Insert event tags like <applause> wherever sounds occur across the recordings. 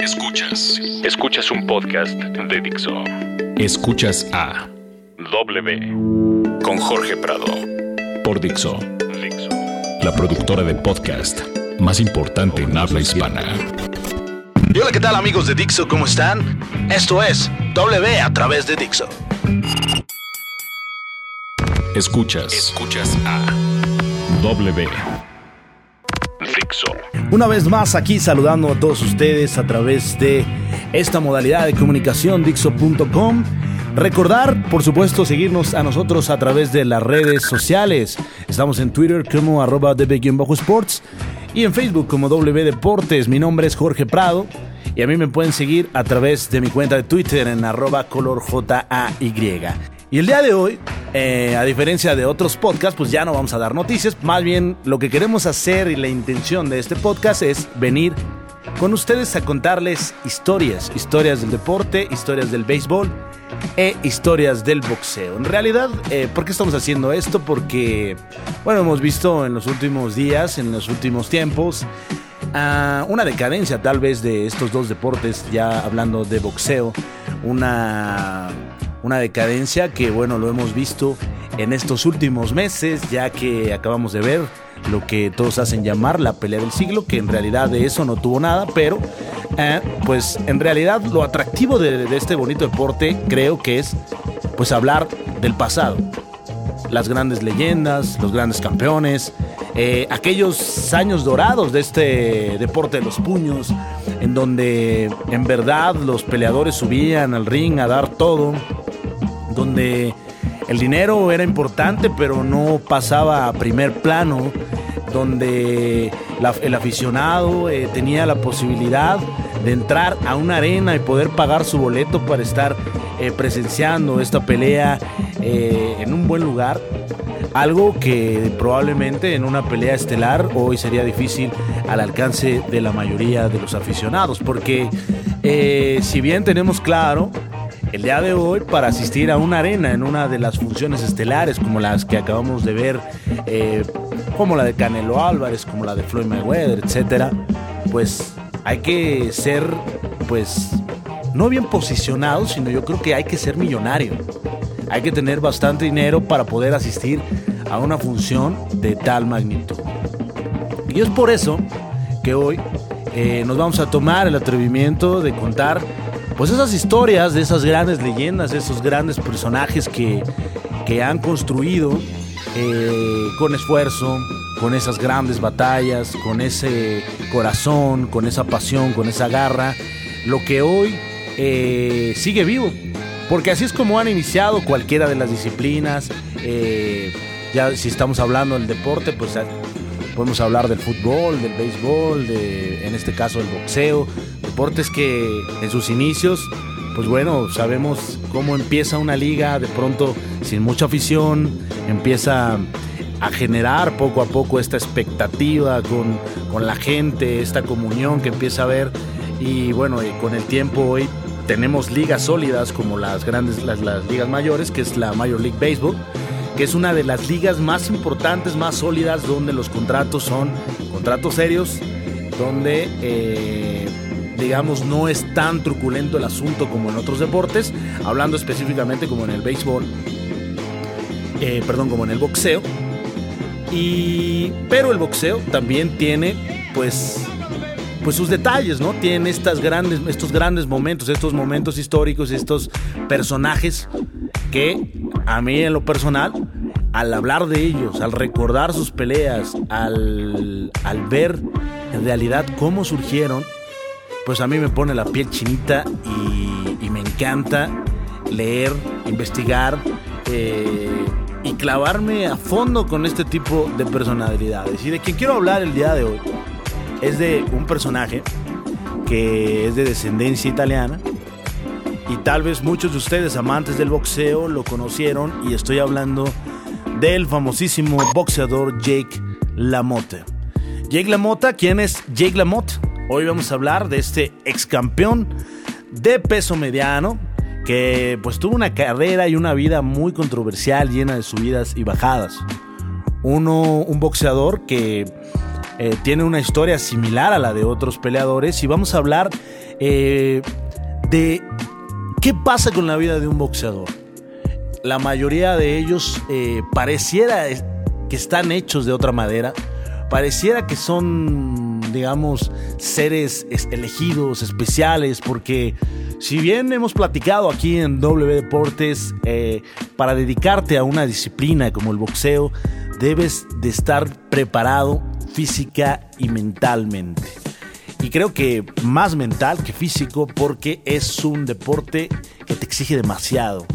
Escuchas. Escuchas un podcast de Dixo. Escuchas a W con Jorge Prado por Dixo. Dixo. La productora de podcast más importante en habla hispana. Y hola, ¿qué tal amigos de Dixo? ¿Cómo están? Esto es W a través de Dixo. Escuchas. Escuchas a W. Una vez más aquí saludando a todos ustedes a través de esta modalidad de comunicación Dixo.com. Recordar, por supuesto, seguirnos a nosotros a través de las redes sociales. Estamos en Twitter como arroba db-sports y en Facebook como W Deportes. Mi nombre es Jorge Prado y a mí me pueden seguir a través de mi cuenta de Twitter en arroba color J-A-Y. Y el día de hoy, eh, a diferencia de otros podcasts, pues ya no vamos a dar noticias. Más bien lo que queremos hacer y la intención de este podcast es venir con ustedes a contarles historias, historias del deporte, historias del béisbol e historias del boxeo. En realidad, eh, ¿por qué estamos haciendo esto? Porque, bueno, hemos visto en los últimos días, en los últimos tiempos, ah, una decadencia tal vez de estos dos deportes, ya hablando de boxeo, una, una decadencia que, bueno, lo hemos visto en estos últimos meses, ya que acabamos de ver lo que todos hacen llamar la pelea del siglo, que en realidad de eso no tuvo nada, pero eh, pues en realidad lo atractivo de, este bonito deporte creo que es pues hablar del pasado, las grandes leyendas, los grandes campeones, eh, aquellos años dorados de este deporte de los puños, en donde en verdad los peleadores subían al ring a dar todo, donde el dinero era importante pero no pasaba a primer plano, donde el aficionado eh, tenía la posibilidad de entrar a una arena y poder pagar su boleto para estar eh, presenciando esta pelea eh, en un buen lugar. Algo que probablemente en una pelea estelar hoy sería difícil al alcance de la mayoría de los aficionados, porque si bien tenemos claro el día de hoy para asistir a una arena en una de las funciones estelares como las que acabamos de ver, eh, como la de Canelo Álvarez, como la de Floyd Mayweather, etcétera, pues hay que ser, pues, no bien posicionado, sino yo creo que hay que ser millonario. Hay que tener bastante dinero para poder asistir a una función de tal magnitud. Y es por eso que hoy eh, nos vamos a tomar el atrevimiento de contar pues esas historias de esas grandes leyendas, esos grandes personajes que, que han construido eh, con esfuerzo, con esas grandes batallas, con ese corazón, con esa pasión, con esa garra, lo que hoy eh, sigue vivo. Porque así es como han iniciado cualquiera de las disciplinas. eh, ya si estamos hablando del deporte, pues podemos hablar del fútbol, del béisbol, de, en este caso el boxeo. Deportes que en sus inicios, pues bueno, sabemos cómo empieza una liga de pronto sin mucha afición, empieza a generar poco a poco esta expectativa con, con la gente, esta comunión que empieza a haber. Y bueno, y con el tiempo hoy tenemos ligas sólidas como las grandes, las, las ligas mayores, que es la Major League Baseball, que es una de las ligas más importantes, más sólidas, donde los contratos son contratos serios, donde eh, digamos no es tan truculento el asunto como en otros deportes, hablando específicamente como en el béisbol, eh, perdón, como en el boxeo. Y, pero el boxeo también tiene, pues, pues sus detalles, ¿no? Tiene estas grandes, estos grandes momentos, estos momentos históricos, estos personajes que a mí en lo personal, al hablar de ellos, al recordar sus peleas, al, al ver en realidad cómo surgieron, pues a mí me pone la piel chinita y, me encanta leer, investigar eh, y clavarme a fondo con este tipo de personalidades. Y de quien quiero hablar el día de hoy es de un personaje que es de descendencia italiana y tal vez muchos de ustedes amantes del boxeo lo conocieron y estoy hablando del famosísimo boxeador Jake LaMotta. Jake LaMotta, ¿quién es Jake LaMotta? Hoy vamos a hablar de este ex campeón de peso mediano que pues tuvo una carrera y una vida muy controversial llena de subidas y bajadas. Uno, un boxeador que eh, tiene una historia similar a la de otros peleadores y vamos a hablar eh, de qué pasa con la vida de un boxeador. La mayoría de ellos eh, pareciera que están hechos de otra madera, pareciera que son, digamos, seres elegidos, especiales, porque si bien hemos platicado aquí en W Deportes, para dedicarte a una disciplina como el boxeo, debes de estar preparado física y mentalmente. Y creo que más mental que físico porque es un deporte que te exige demasiado,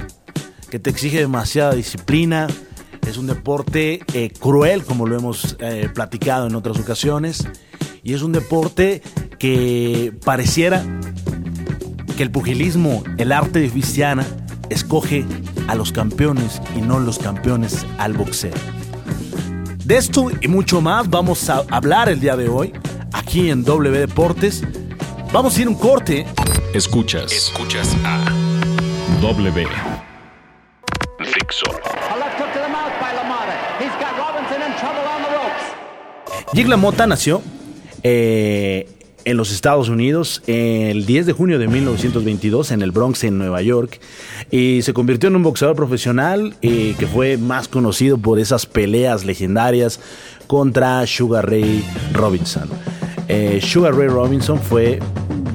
que te exige demasiada disciplina, es un deporte eh, cruel como lo hemos eh, platicado en otras ocasiones y es un deporte que pareciera que el pugilismo, el arte de Vistiana, escoge a los campeones y no los campeones al boxeo. De esto y mucho más vamos a hablar el día de hoy aquí en W Deportes. Vamos a ir un corte. Escuchas. Escuchas a W. Fixo. Jake LaMotta nació eh, en los Estados Unidos el 10 de junio de 1922 en el Bronx, en Nueva York, y se convirtió en un boxeador profesional y que fue más conocido por esas peleas legendarias contra Sugar Ray Robinson. Eh, Sugar Ray Robinson fue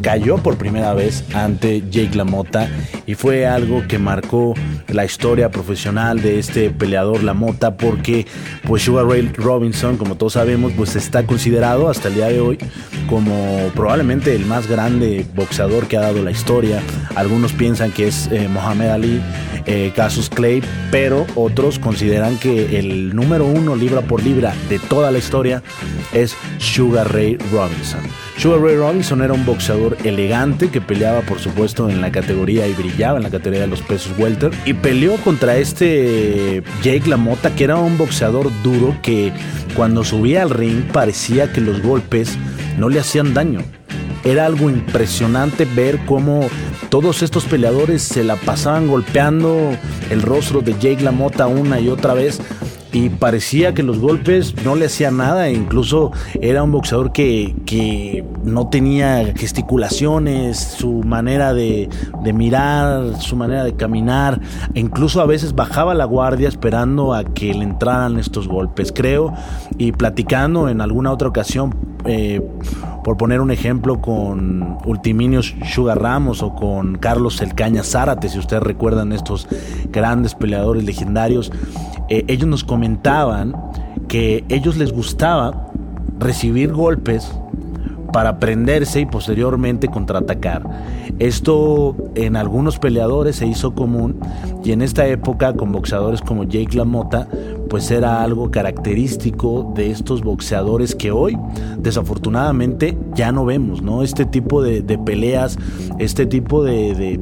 cayó por primera vez ante Jake LaMotta y fue algo que marcó la historia profesional de este peleador LaMotta porque pues Sugar Ray Robinson, como todos sabemos, pues está considerado hasta el día de hoy como probablemente el más grande boxeador que ha dado la historia. Algunos piensan que es eh, Mohamed Ali, eh, Casus Clay, pero otros consideran que el número uno libra por libra de toda la historia es Sugar Ray Robinson. Sugar Ray Robinson era un boxeador elegante que peleaba por supuesto en la categoría y brillaba en la categoría de los pesos welter y peleó contra este Jake LaMotta que era un boxeador duro que cuando subía al ring parecía que los golpes no le hacían daño. Era algo impresionante ver cómo todos estos peleadores se la pasaban golpeando el rostro de Jake LaMotta una y otra vez. Y parecía que los golpes no le hacían nada, incluso era un boxeador que, que no tenía gesticulaciones, su manera de, de, mirar, su manera de caminar, incluso a veces bajaba la guardia esperando a que le entraran estos golpes, creo, y platicando en alguna otra ocasión, eh, por poner un ejemplo con Ultiminios Sugar Ramos o con Carlos El Caña Zárate, si ustedes recuerdan estos grandes peleadores legendarios, eh, ellos nos comentaban que ellos les gustaba recibir golpes para prenderse y posteriormente contraatacar. Esto en algunos peleadores se hizo común y en esta época con boxeadores como Jake LaMotta pues era algo característico de estos boxeadores que hoy desafortunadamente ya no vemos, ¿no? Este tipo de, peleas, este tipo de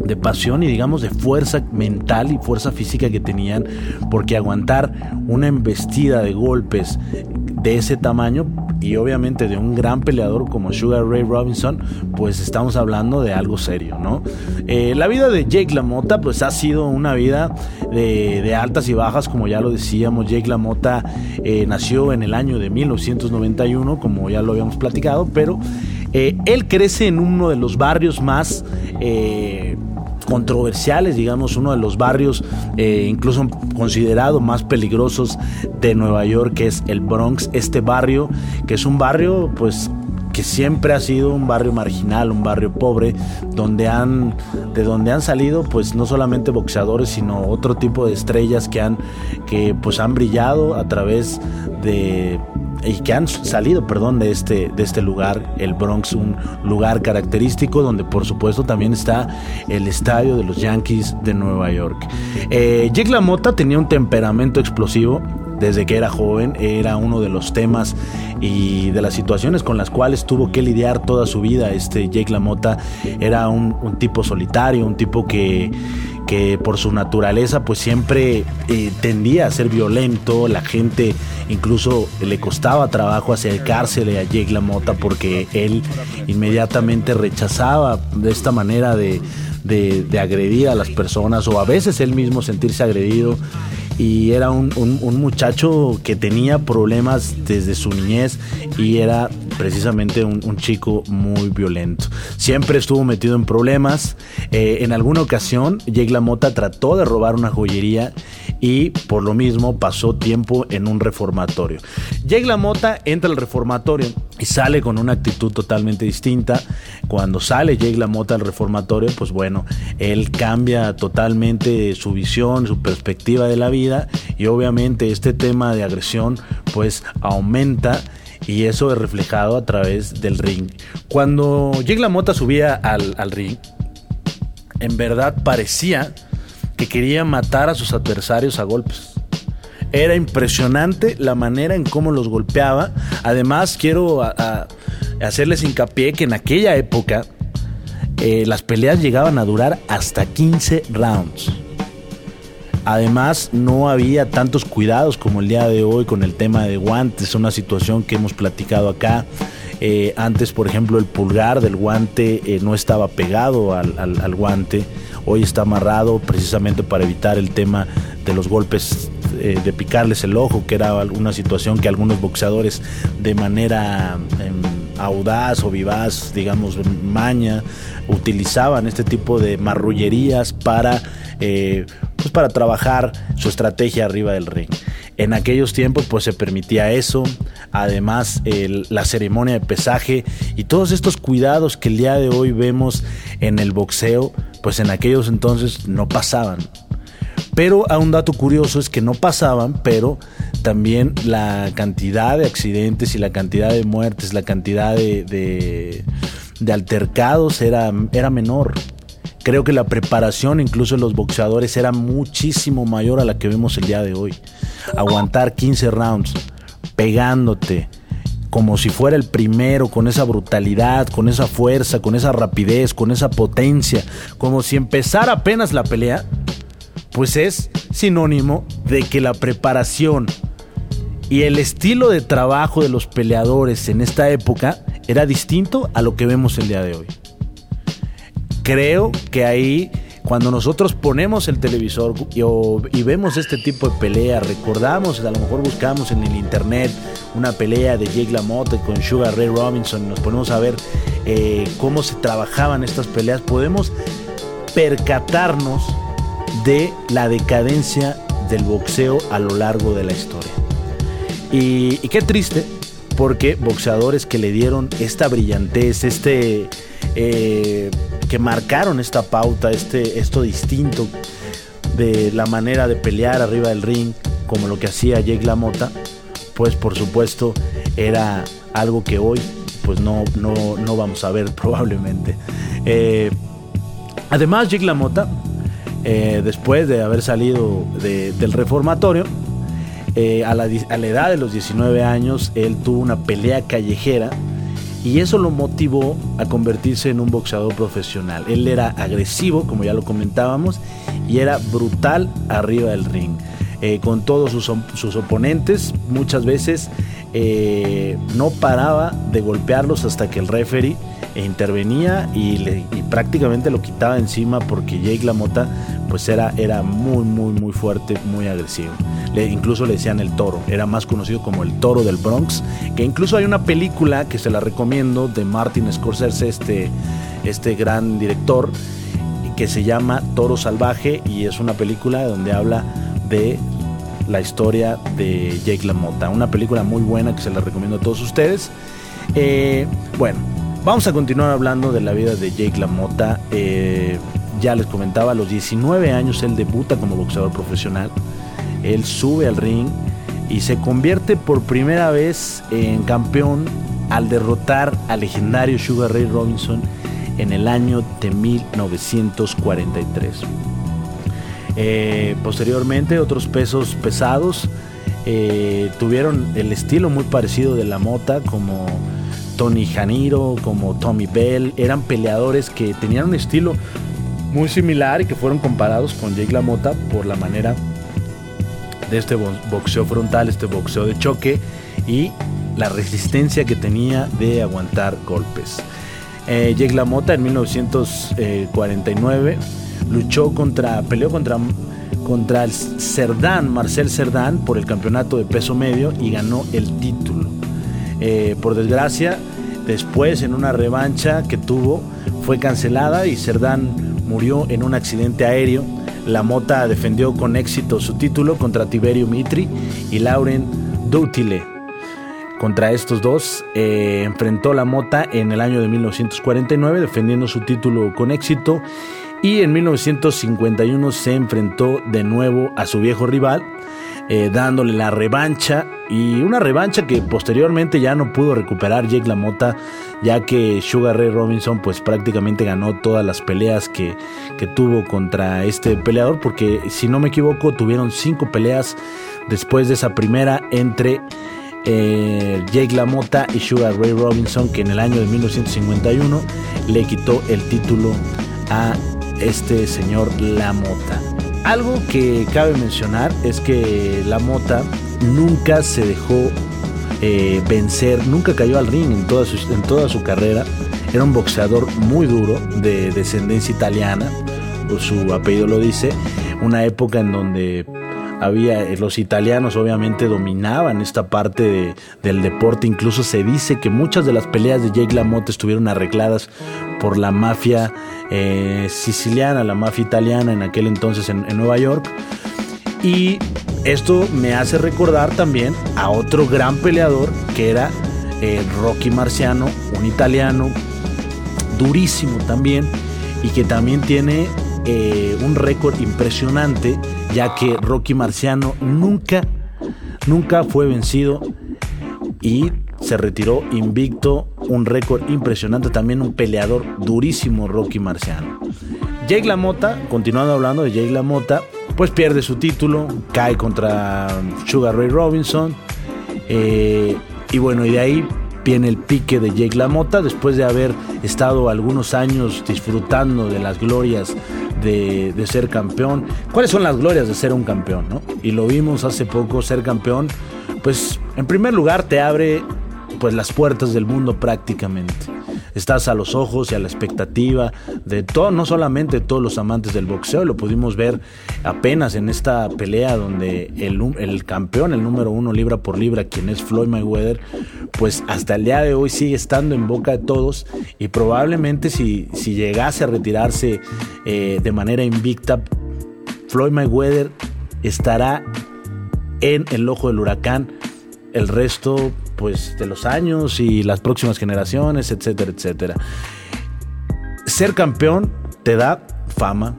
de pasión y digamos de fuerza mental y fuerza física que tenían, porque aguantar una embestida de golpes de ese tamaño y obviamente de un gran peleador como Sugar Ray Robinson, pues estamos hablando de algo serio, ¿no? Eh, la vida de Jake LaMotta, pues ha sido una vida de, altas y bajas, como ya lo decíamos. Jake LaMotta eh, nació en el año de 1991, como ya lo habíamos platicado, pero eh, él crece en uno de los barrios más controversiales, digamos, uno de los barrios eh, incluso considerado más peligrosos de Nueva York, que es el Bronx, este barrio, que es un barrio pues que siempre ha sido un barrio marginal, un barrio pobre, donde han, de donde han salido, pues no solamente boxeadores, sino otro tipo de estrellas que han, que pues han brillado a través de y que han salido, perdón, de este, de este lugar, el Bronx, un lugar característico donde por supuesto también está el estadio de los Yankees de Nueva York. Eh, Jake LaMotta tenía un temperamento explosivo, desde que era joven, era uno de los temas y de las situaciones con las cuales tuvo que lidiar toda su vida. Este Jake LaMotta era un, un tipo solitario, un tipo que, que por su naturaleza pues siempre eh, tendía a ser violento, la gente incluso le costaba trabajo acercársele a Jake LaMotta porque él inmediatamente rechazaba de esta manera de, de agredir a las personas o a veces él mismo sentirse agredido y era un, muchacho que tenía problemas desde su niñez y era precisamente un, chico muy violento. Siempre estuvo metido en problemas. Eh, en alguna ocasión, Jake LaMotta trató de robar una joyería y por lo mismo pasó tiempo en un reformatorio. Jake LaMotta entra al reformatorio y sale con una actitud totalmente distinta. Cuando sale Jake LaMotta al reformatorio, pues bueno, él cambia totalmente su visión, su perspectiva de la vida y obviamente este tema de agresión pues aumenta y eso es reflejado a través del ring. Cuando Jake LaMotta subía al, al ring, en verdad parecía que quería matar a sus adversarios a golpes. Era impresionante la manera en cómo los golpeaba. Además, quiero hacerles hincapié que en aquella época eh, las peleas llegaban a durar hasta 15 rounds. Además, no había tantos cuidados como el día de hoy con el tema de guantes, una situación que hemos platicado acá. Eh, antes, por ejemplo, el pulgar del guante eh, no estaba pegado al, guante. Hoy está amarrado precisamente para evitar el tema de los golpes, eh, de picarles el ojo, que era una situación que algunos boxeadores de manera em, audaz o vivaz, digamos, maña, utilizaban este tipo de marrullerías para, pues para trabajar su estrategia arriba del ring. En aquellos tiempos pues se permitía eso, además la ceremonia de pesaje y todos estos cuidados que el día de hoy vemos en el boxeo, pues en aquellos entonces no pasaban. Pero a un dato curioso es que no pasaban, pero también la cantidad de accidentes y la cantidad de muertes, la cantidad de, altercados era, era menor. Creo que la preparación incluso de los boxeadores era muchísimo mayor a la que vemos el día de hoy. Aguantar 15 rounds pegándote como si fuera el primero, con esa brutalidad, con esa fuerza, con esa rapidez, con esa potencia, como si empezara apenas la pelea, pues es sinónimo de que la preparación y el estilo de trabajo de los peleadores en esta época era distinto a lo que vemos el día de hoy. Creo que ahí cuando nosotros ponemos el televisor y, vemos este tipo de pelea, recordamos, a lo mejor buscamos en el internet una pelea de Jake LaMotta con Sugar Ray Robinson, nos ponemos a ver eh, cómo se trabajaban estas peleas, podemos percatarnos de la decadencia del boxeo a lo largo de la historia. Y, qué triste, porque boxeadores que le dieron esta brillantez, este... Eh, que marcaron esta pauta, este, esto distinto de la manera de pelear arriba del ring, como lo que hacía Jake LaMotta, pues por supuesto era algo que hoy pues no, no, vamos a ver <laughs> probablemente. Eh, además, Jake LaMotta, eh, después de haber salido del reformatorio, eh, a, la, a la edad de los 19 años, él tuvo una pelea callejera y eso lo motivó a convertirse en un boxeador profesional. Él era agresivo, como ya lo comentábamos, y era brutal arriba del ring. Eh, con todos sus, oponentes, muchas veces no paraba de golpearlos hasta que el referee intervenía y, prácticamente lo quitaba encima porque Jake LaMotta pues era, era muy muy muy fuerte, muy agresivo. Incluso le decían el toro, era más conocido como el toro del Bronx, que incluso hay una película que se la recomiendo de Martin Scorsese, este, este gran director, que se llama Toro Salvaje y es una película donde habla de la historia de Jake LaMotta, una película muy buena que se la recomiendo a todos ustedes. Eh, bueno, vamos a continuar hablando de la vida de Jake LaMotta. Eh, ya les comentaba, a los 19 años él debuta como boxeador profesional él sube al ring y se convierte por primera vez en campeón al derrotar al legendario Sugar Ray Robinson en el año de 1943. Eh, posteriormente otros pesos pesados eh, tuvieron el estilo muy parecido de la mota como Tony Janiro, como Tommy Bell, eran peleadores que tenían un estilo muy similar y que fueron comparados con Jake LaMotta por la manera de este boxeo frontal, este boxeo de choque y la resistencia que tenía de aguantar golpes. Eh, Jake LaMotta en 1949 luchó contra, peleó contra, contra el Cerdán, Marcel Cerdán, por el campeonato de peso medio y ganó el título. Eh, por desgracia, después en una revancha que tuvo, fue cancelada y Cerdán murió en un accidente aéreo. La Mota defendió con éxito su título contra Tiberio Mitri y Lauren Doutile. Contra estos dos eh, enfrentó la Mota en el año de 1949 defendiendo su título con éxito y en 1951 se enfrentó de nuevo a su viejo rival, eh, dándole la revancha y una revancha que posteriormente ya no pudo recuperar Jake LaMotta, ya que Sugar Ray Robinson pues prácticamente ganó todas las peleas que, que tuvo contra este peleador, porque si no me equivoco tuvieron cinco peleas después de esa primera entre eh, Jake LaMotta y Sugar Ray Robinson, que en el año de 1951 le quitó el título a este señor La Mota. Algo que cabe mencionar es que La Mota nunca se dejó eh, vencer, nunca cayó al ring en toda, su, en toda su carrera. Era un boxeador muy duro, de descendencia italiana, su apellido lo dice, una época en donde había eh, los italianos obviamente dominaban esta parte del deporte incluso se dice que muchas de las peleas de Jake LaMotta estuvieron arregladas por la mafia eh, siciliana la mafia italiana en aquel entonces en, Nueva York. Y esto me hace recordar también a otro gran peleador que era eh, Rocky Marciano un italiano durísimo también y que también tiene un récord impresionante ya que Rocky Marciano nunca, nunca fue vencido y se retiró invicto, un récord impresionante, también un peleador durísimo Rocky Marciano. Jake LaMotta, continuando hablando de Jake LaMotta, pues pierde su título, cae contra Sugar Ray Robinson eh, y bueno, y de ahí viene el pique de Jake LaMotta después de haber estado algunos años disfrutando de las glorias de, ser campeón. ¿Cuáles son las glorias de ser un campeón? Y lo vimos hace poco, ser campeón, pues en primer lugar te abre pues las puertas del mundo prácticamente. Estás a los ojos y a la expectativa de todo, no solamente todos los amantes del boxeo, lo pudimos ver apenas en esta pelea donde el, el campeón, el número uno libra por libra, quien es Floyd Mayweather, pues hasta el día de hoy sigue estando en boca de todos y probablemente si, si llegase a retirarse eh, de manera invicta, Floyd Mayweather estará en el ojo del huracán el resto pues de los años y las próximas generaciones, etcétera, etcétera. Ser campeón te da fama,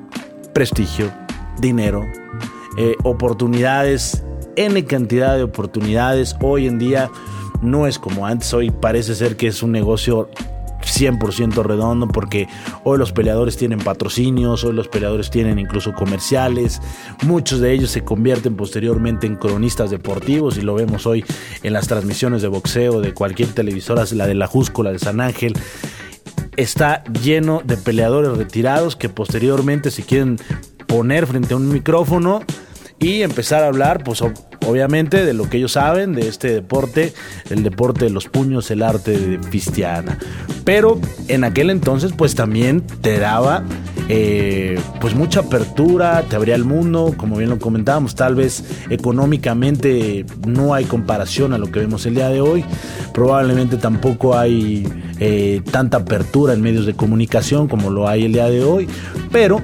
prestigio, dinero, eh, oportunidades, N cantidad de oportunidades. Hoy en día no es como antes, hoy parece ser que es un negocio 100% redondo porque hoy los peleadores tienen patrocinios, hoy los peleadores tienen incluso comerciales, muchos de ellos se convierten posteriormente en cronistas deportivos y lo vemos hoy en las transmisiones de boxeo de cualquier televisora, la de la Jusco, de San Ángel. Está lleno de peleadores retirados que posteriormente se quieren poner frente a un micrófono y empezar a hablar, pues obviamente, de lo que ellos saben de este deporte, el deporte de los puños, el arte de Pistiana. Pero en aquel entonces, pues también te daba eh, pues mucha apertura, te abría el mundo, como bien lo comentábamos, tal vez económicamente no hay comparación a lo que vemos el día de hoy, probablemente tampoco hay eh, tanta apertura en medios de comunicación como lo hay el día de hoy, pero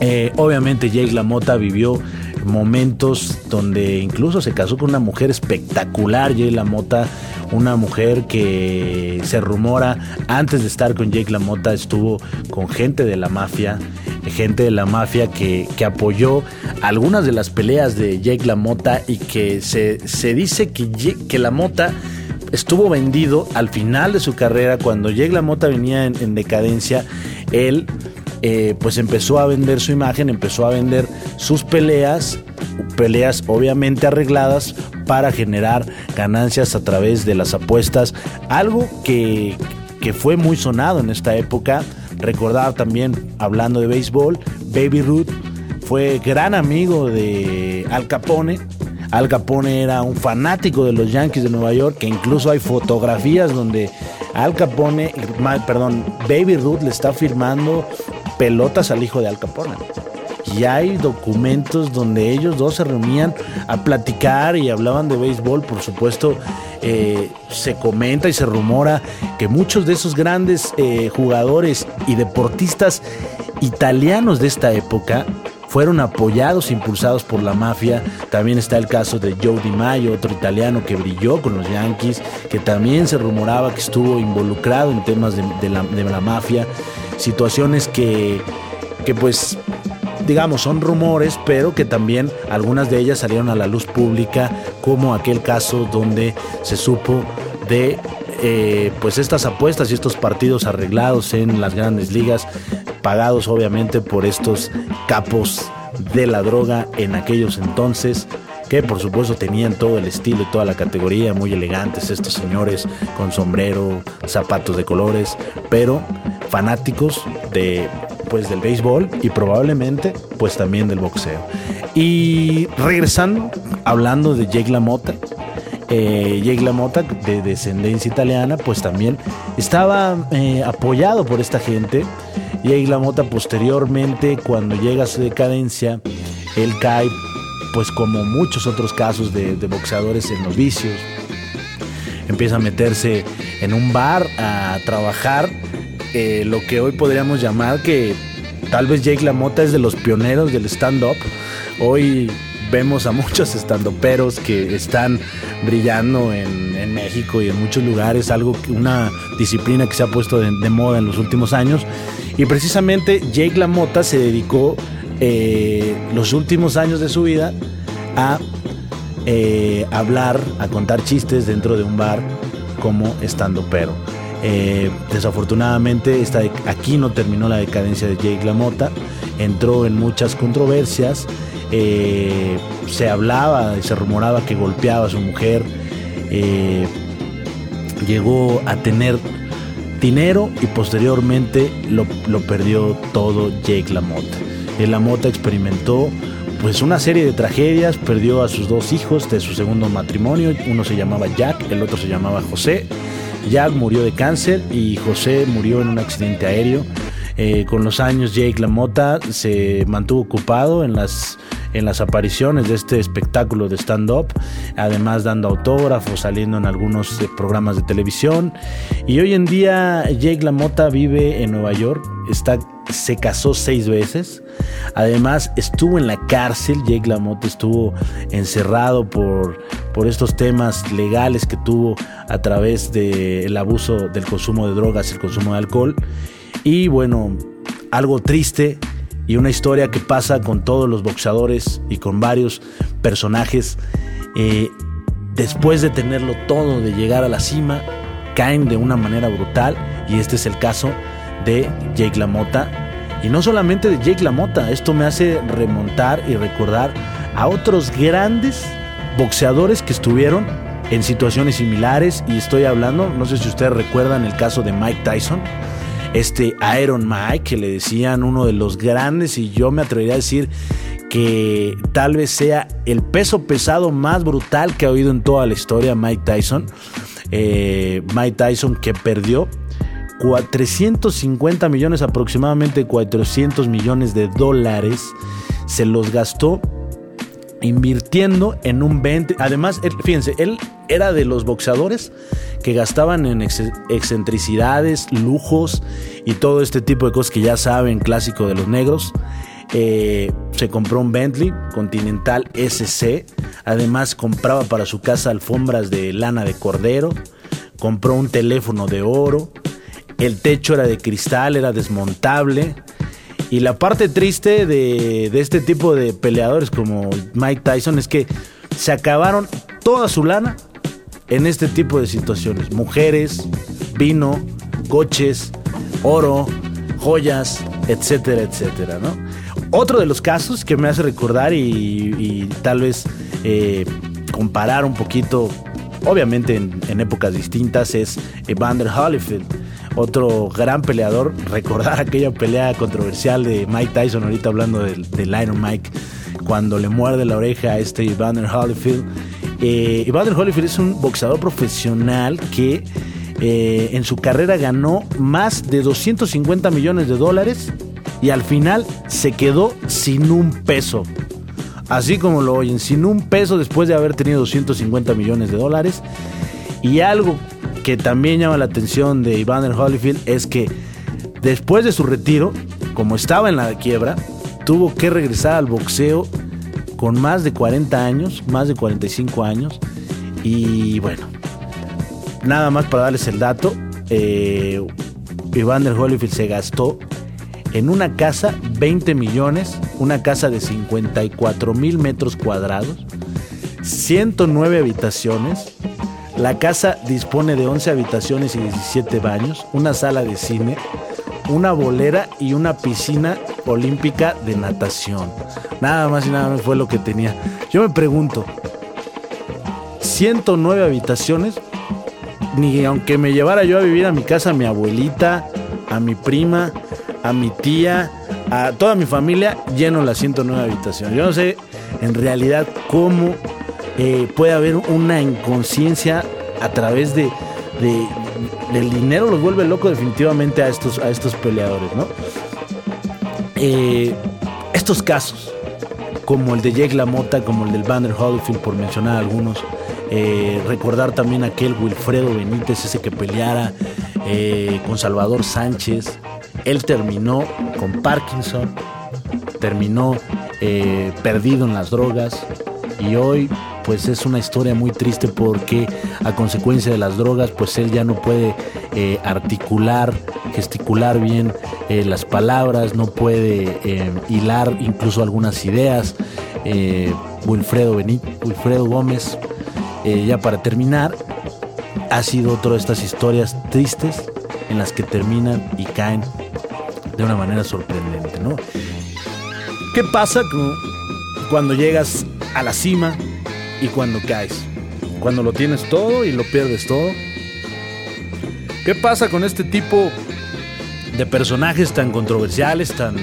eh, obviamente Jake LaMotta vivió momentos donde incluso se casó con una mujer espectacular, Jake LaMotta, una mujer que se rumora antes de estar con Jake LaMotta estuvo con gente de la mafia, gente de la mafia que, apoyó algunas de las peleas de Jake LaMotta y que se, dice que, que LaMotta estuvo vendido al final de su carrera cuando Jake LaMotta venía en, en decadencia, él eh, pues empezó a vender su imagen, empezó a vender sus peleas, peleas obviamente arregladas para generar ganancias a través de las apuestas, algo que, que fue muy sonado en esta época. Recordar también, hablando de béisbol, Baby Ruth fue gran amigo de Al Capone. Al Capone era un fanático de los Yankees de Nueva York, que incluso hay fotografías donde Al Capone, perdón, Baby Ruth le está firmando pelotas al hijo de Al Capone. y hay documentos donde ellos dos se reunían a platicar y hablaban de béisbol. Por supuesto, eh, se comenta y se rumora que muchos de esos grandes eh, jugadores y deportistas italianos de esta época fueron apoyados impulsados por la mafia. También está el caso de Joe Di otro italiano que brilló con los Yankees, que también se rumoraba que estuvo involucrado en temas de, la, mafia. Situaciones que, que pues digamos, son rumores, pero que también algunas de ellas salieron a la luz pública, como aquel caso donde se supo de eh, pues estas apuestas y estos partidos arreglados en las grandes ligas, pagados obviamente por estos capos de la droga en aquellos entonces que por supuesto tenían todo el estilo y toda la categoría, muy elegantes estos señores con sombrero, zapatos de colores, pero fanáticos de pues del béisbol y probablemente pues también del boxeo. Y regresando, hablando de Jake LaMotta, eh, Jake LaMotta, de descendencia italiana, pues también estaba eh, apoyado por esta gente. Jake LaMotta posteriormente, cuando llega a su decadencia, él cae, pues como muchos otros casos de, boxeadores en los vicios. Empieza a meterse en un bar a trabajar eh, lo que hoy podríamos llamar que tal vez Jake LaMotta es de los pioneros del stand-up. Hoy vemos a muchos estandoperos que están brillando en, México y en muchos lugares, algo una disciplina que se ha puesto de, moda en los últimos años. Y precisamente Jake LaMotta se dedicó eh, los últimos años de su vida a eh, hablar, a contar chistes dentro de un bar como estandopero. Eh, desafortunadamente esta, aquí no terminó la decadencia de Jake LaMotta, entró en muchas controversias eh, se hablaba y se rumoraba que golpeaba a su mujer. Eh, llegó a tener dinero y posteriormente lo, perdió todo Jake LaMotta. El LaMotta experimentó pues una serie de tragedias, perdió a sus dos hijos de su segundo matrimonio, uno se llamaba Jack, el otro se llamaba José. Jack murió de cáncer y José murió en un accidente aéreo. Eh, con los años Jake LaMotta se mantuvo ocupado en las en las apariciones de este espectáculo de stand-up, además dando autógrafos, saliendo en algunos eh, programas de televisión. Y hoy en día Jake LaMotta vive en Nueva York, está, se casó seis veces, además estuvo en la cárcel, Jake LaMotta estuvo encerrado por, por estos temas legales que tuvo a través del abuso del consumo de drogas el consumo de alcohol. Y bueno, algo triste y una historia que pasa con todos los boxeadores y con varios personajes. Eh, después de tenerlo todo, de llegar a la cima, caen de una manera brutal y este es el caso de Jake LaMotta. Y no solamente de Jake LaMotta, esto me hace remontar y recordar a otros grandes boxeadores que estuvieron en situaciones similares y estoy hablando, no sé si ustedes recuerdan el caso de Mike Tyson este Iron Mike, que le decían uno de los grandes, y yo me atrevería a decir que tal vez sea el peso pesado más brutal que ha oído en toda la historia Mike Tyson. Eh, Mike Tyson que perdió 450 millones, aproximadamente 400 millones de dólares, se los gastó invirtiendo en un 20. Además, fíjense, él era de los boxeadores que gastaban en excentricidades, lujos y todo este tipo de cosas que ya saben, clásico de los negros. Eh, se compró un Bentley Continental SC. Además, compraba para su casa alfombras de lana de cordero. Compró un teléfono de oro. El techo era de cristal, era desmontable. Y la parte triste de, este tipo de peleadores como Mike Tyson es que se acabaron toda su lana en este tipo de situaciones. Mujeres, vino, coches, oro, joyas, etcétera, etcétera, ¿no? Otro de los casos que me hace recordar y, tal vez eh, comparar un poquito, obviamente en, en épocas distintas, es Evander Holyfield otro gran peleador. Recordar aquella pelea controversial de Mike Tyson, ahorita hablando del, Iron Mike, cuando le muerde la oreja a este Evander Holyfield. Eh, Evander Holyfield es un boxeador profesional que eh, en su carrera ganó más de 250 millones de dólares y al final se quedó sin un peso. Así como lo oyen, sin un peso después de haber tenido 250 millones de dólares. Y algo que también llama la atención de Evander Holyfield es que después de su retiro, como estaba en la quiebra, tuvo que regresar al boxeo con más de 40 años, más de 45 años. Y bueno, nada más para darles el dato, eh, Evander Holyfield se gastó en una casa 20 millones, una casa de 54 mil metros cuadrados, 109 habitaciones. La casa dispone de 11 habitaciones y 17 baños, una sala de cine, una bolera y una piscina olímpica de natación. Nada más y nada menos fue lo que tenía. Yo me pregunto, 109 habitaciones, ni aunque me llevara yo a vivir a mi casa, a mi abuelita, a mi prima, a mi tía, a toda mi familia, lleno la 109 habitación. Yo no sé en realidad cómo eh, puede haber una inconsciencia a través de, del dinero los vuelve loco definitivamente a estos, a estos peleadores. Eh, estos casos, como el de Jake LaMotta, como el del Banner Holyfield, por mencionar algunos, eh, recordar también aquel Wilfredo Benítez, ese que peleara con Salvador Sánchez, él terminó con Parkinson, terminó perdido en las drogas y hoy pues es una historia muy triste porque a consecuencia de las drogas pues él ya no puede eh, articular, gesticular bien eh, las palabras, no puede hilar incluso algunas ideas. Wilfredo, Benít, Wilfredo Gómez, ya para terminar, ha sido otra de estas historias tristes en las que terminan y caen de una manera sorprendente, ¿no? ¿Qué pasa cuando llegas a la cima y cuando caes? Cuando lo tienes todo y lo pierdes todo. ¿Qué pasa con este tipo de personajes tan controversiales, tan,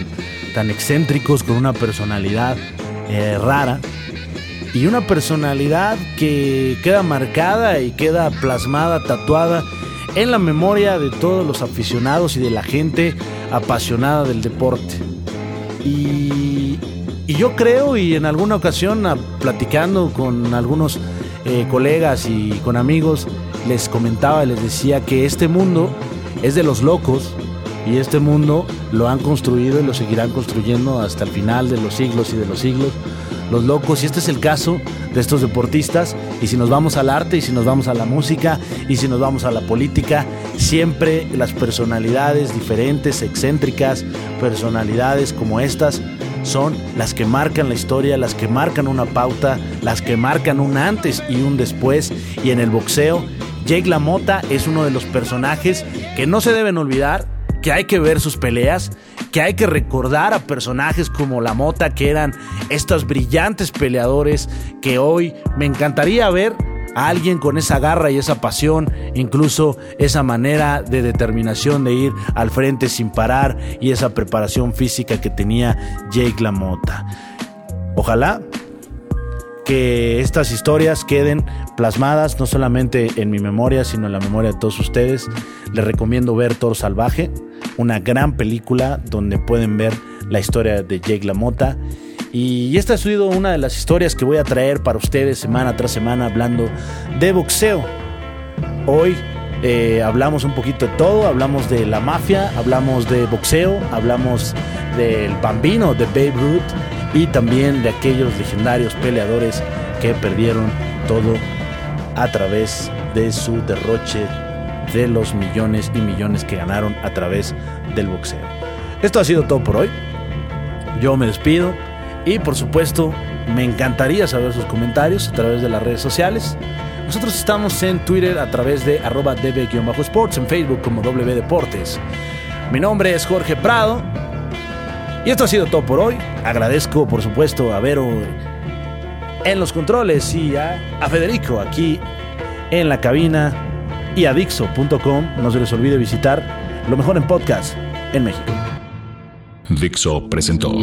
tan excéntricos, con una personalidad eh, rara? Y una personalidad que queda marcada y queda plasmada, tatuada en la memoria de todos los aficionados y de la gente apasionada del deporte. Y, yo creo, y en alguna ocasión platicando con algunos eh, colegas y con amigos, les comentaba y les decía que este mundo es de los locos y este mundo lo han construido y lo seguirán construyendo hasta el final de los siglos y de los siglos los locos. Y este es el caso de estos deportistas. Y si nos vamos al arte, y si nos vamos a la música, y si nos vamos a la política, siempre las personalidades diferentes, excéntricas, personalidades como estas, son las que marcan la historia, las que marcan una pauta, las que marcan un antes y un después. Y en el boxeo, Jake LaMotta es uno de los personajes que no se deben olvidar, que hay que ver sus peleas que hay que recordar a personajes como La Mota, que eran estos brillantes peleadores que hoy me encantaría ver a alguien con esa garra y esa pasión, incluso esa manera de determinación de ir al frente sin parar y esa preparación física que tenía Jake LaMotta. Ojalá que estas historias queden plasmadas no solamente en mi memoria, sino en la memoria de todos ustedes. Les recomiendo ver Toro Salvaje, una gran película donde pueden ver la historia de Jake LaMotta. Y esta ha sido una de las historias que voy a traer para ustedes semana tras semana hablando de boxeo. Hoy eh, hablamos un poquito de todo, hablamos de la mafia, hablamos de boxeo, hablamos del bambino de Babe Ruth y también de aquellos legendarios peleadores que perdieron todo a través de su derroche de los millones y millones que ganaron a través del boxeo. Esto ha sido todo por hoy. Yo me despido y por supuesto me encantaría saber sus comentarios a través de las redes sociales. Nosotros estamos en Twitter a través de arroba db-sports, en Facebook como W Deportes. Mi nombre es Jorge Prado y esto ha sido todo por hoy. Agradezco, por supuesto, a Vero en los controles y a, Federico aquí en la cabina y a Dixo.com. No se les olvide visitar lo mejor en podcast en México. Dixo presentó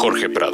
Jorge Prado.